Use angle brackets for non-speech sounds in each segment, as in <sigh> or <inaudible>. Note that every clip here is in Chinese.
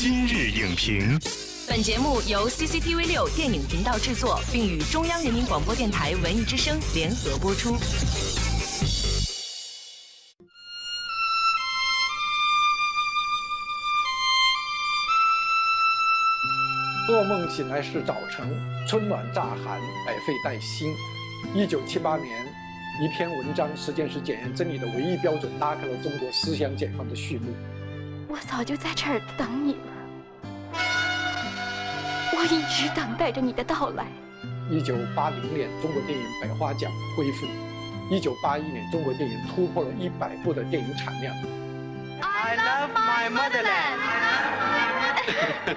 今日影评，本节目由 CCTV 六电影频道制作，并与中央人民广播电台文艺之声联合播出。噩梦醒来是早晨，春暖乍寒，百废待兴。一九七八年，一篇文章《时间是检验真理的唯一标准》，拉开了中国思想解放的序幕。我早就在这儿等你了，我一直等待着你的到来。一九八零年，中国电影百花奖恢复；一九八一年，中国电影突破了一百部的电影产量。I love my motherland. <laughs>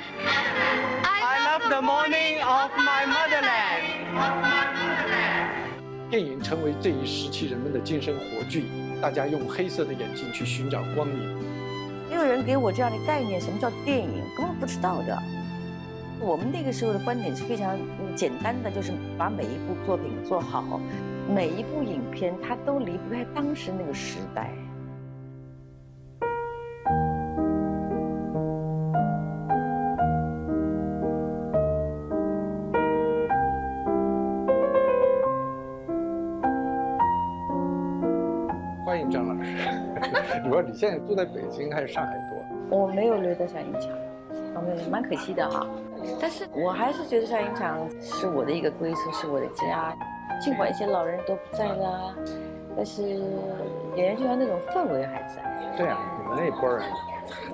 I love the morning of my motherland. 电影成为这一时期人们的精神火炬，大家用黑色的眼睛去寻找光明。没有人给我这样的概念，什么叫电影，根本不知道的。我们那个时候的观点是非常简单的，就是把每一部作品做好，每一部影片它都离不开当时那个时代。欢迎张老师。<laughs> 你说你现在住在北京还是上海多？我没有留在上影厂，我们蛮可惜的哈。但是我还是觉得上影厂是我的一个归宿，是我的家。尽管一些老人都不在啦，但是演员剧团那种氛围还在。对啊，你们那一波人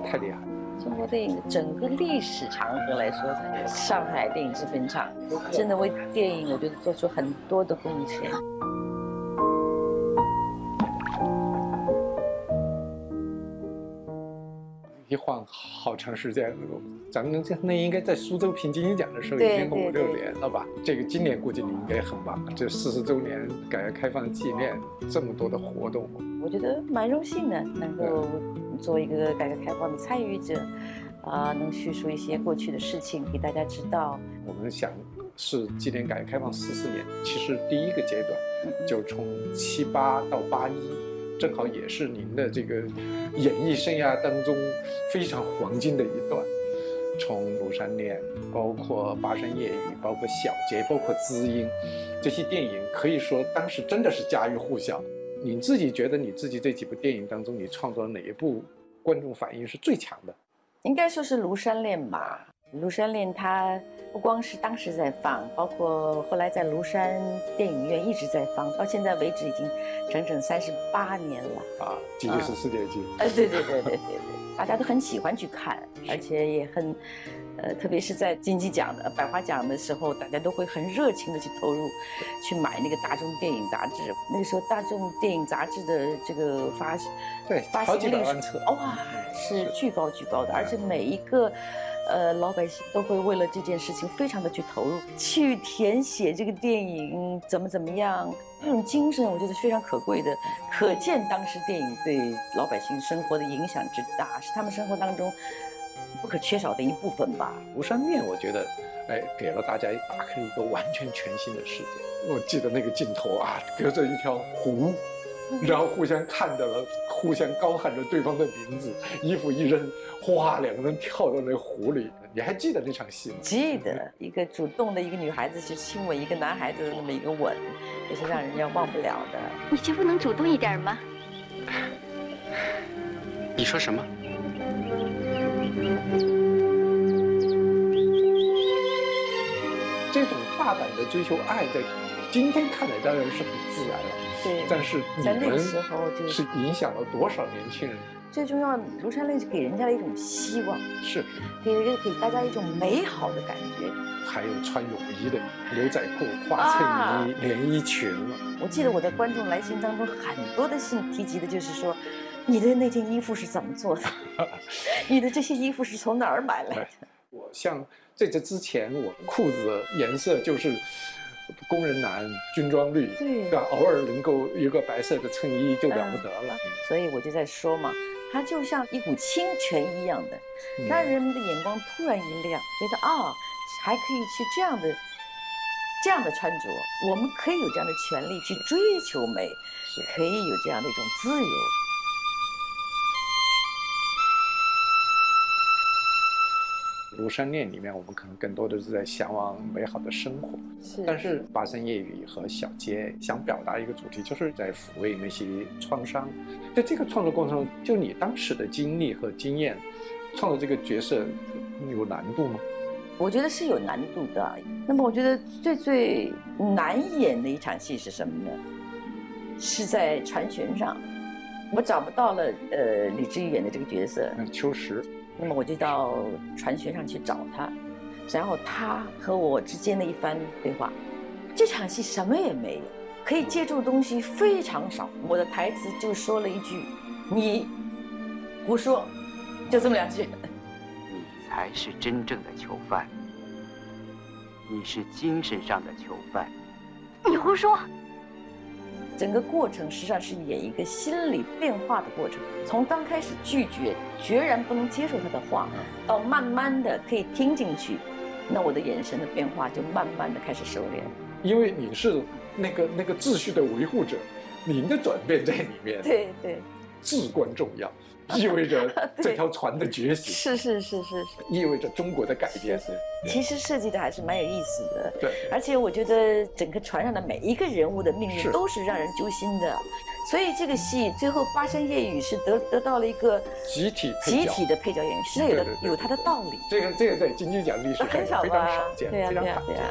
太厉害了。中国电影的整个历史长河来说，上海电影制片厂真的为电影，我觉得做出很多的贡献。晃好长时间了，咱们这那应该在苏州评金鹰奖的时候已对经五六年了吧？这个今年估计你应该很忙，这四十周年改革开放纪念这么多的活动，我觉得蛮荣幸的，能够做一个改革开放的参与者，啊、能叙述一些过去的事情给大家知道。我们想是纪念改革开放四十年，其实第一个阶段就从七八到八一，正好也是您的这个演艺生涯当中非常黄金的一段。从《庐山恋》，包括《巴山夜雨》，包括《小杰》，包括《知音》，这些电影可以说当时真的是家喻户晓。你自己觉得你自己这几部电影当中，你创作的哪一部观众反应是最强的？应该说是《庐山恋》吧，《庐山恋》它不光是当时在放，包括后来在庐山电影院一直在放，到现在为止已经整整三十八年了。啊，吉尼斯世界纪录。呃，对对对对对对，大家都很喜欢去看，而且也很，呃，特别是在金鸡奖的百花奖的时候，大家都会很热情的去投入，去买那个大众电影杂志。那个时候大众电影杂志的这个发对发行率是万册哇，是巨高巨高的，而且每一个。呃，老百姓都会为了这件事情非常的去投入，去填写这个电影怎么怎么样，这种精神我觉得非常可贵的，可见当时电影对老百姓生活的影响之大，是他们生活当中不可缺少的一部分吧。《庐山恋》，我觉得，哎，给了大家打开了一个完全全新的世界。我记得那个镜头啊，隔着一条湖，<laughs> 然后互相看着了，互相高喊着对方的名字，衣服一扔，哗，两个人跳到那湖里。你还记得那场戏吗？记得一个主动的一个女孩子去亲吻一个男孩子的那么一个吻，也是让人家忘不了的。你就不能主动一点吗？你说什么？这种大胆的追求爱，在今天看来当然是很自然了。对，但是你在那个们时候就是影响了多少年轻人？最重要，庐山恋是给人家的一种希望，是，给人给大家一种美好的感觉。还有穿泳衣的牛仔裤、花啊衬衣、连衣裙了。我记得我在观众来信当中很多的信提及的就是说，你的那件衣服是怎么做的？<laughs> 你的这些衣服是从哪儿买来的？我像在这之前，我裤子的颜色就是工人男、军装绿，对吧？偶尔能够一个白色的衬衣就了不得了。所以我就在说嘛，它就像一股清泉一样的，嗯让人们的眼光突然一亮，觉得啊，还可以去这样的。这样的穿着，我们可以有这样的权利去追求美，可以有这样的一种自由。《庐山恋》里面，我们可能更多的是在向往美好的生活，是但是《八山夜雨》和《小街》想表达一个主题，就是在抚慰那些创伤。在这个创作过程中，就你当时的经历和经验，创作这个角色有难度吗？我觉得是有难度的。那么我觉得最最难演的一场戏是什么呢？是在船舷上，我找不到了呃李志毅演的这个角色，嗯，秋实，那么我就到船舷上去找他，然后他和我之间的一番对话。这场戏什么也没有，可以借助的东西非常少。我的台词就说了一句：“你胡说”，就这么两句。你才是真正的囚犯，你是精神上的囚犯。你胡说！整个过程实际上是演一个心理变化的过程，从刚开始拒绝、决然不能接受他的话，到慢慢的可以听进去，那我的眼神的变化就慢慢的开始收敛。因为你是那个那个秩序的维护者，你的转变在里面。对对，至关重要，<laughs> 意味着这条船的觉醒，是是是是是，意味着中国的改变。其实设计的还是蛮有意思的。对，而且我觉得整个船上的每一个人物的命运都是让人揪心的，所以这个戏最后巴山夜雨是得得到了一个集体集体的配角演员，实际上有的有它的道理。这个这个在金鸡奖历史上很少非常吧少见，对呀非常罕对呀。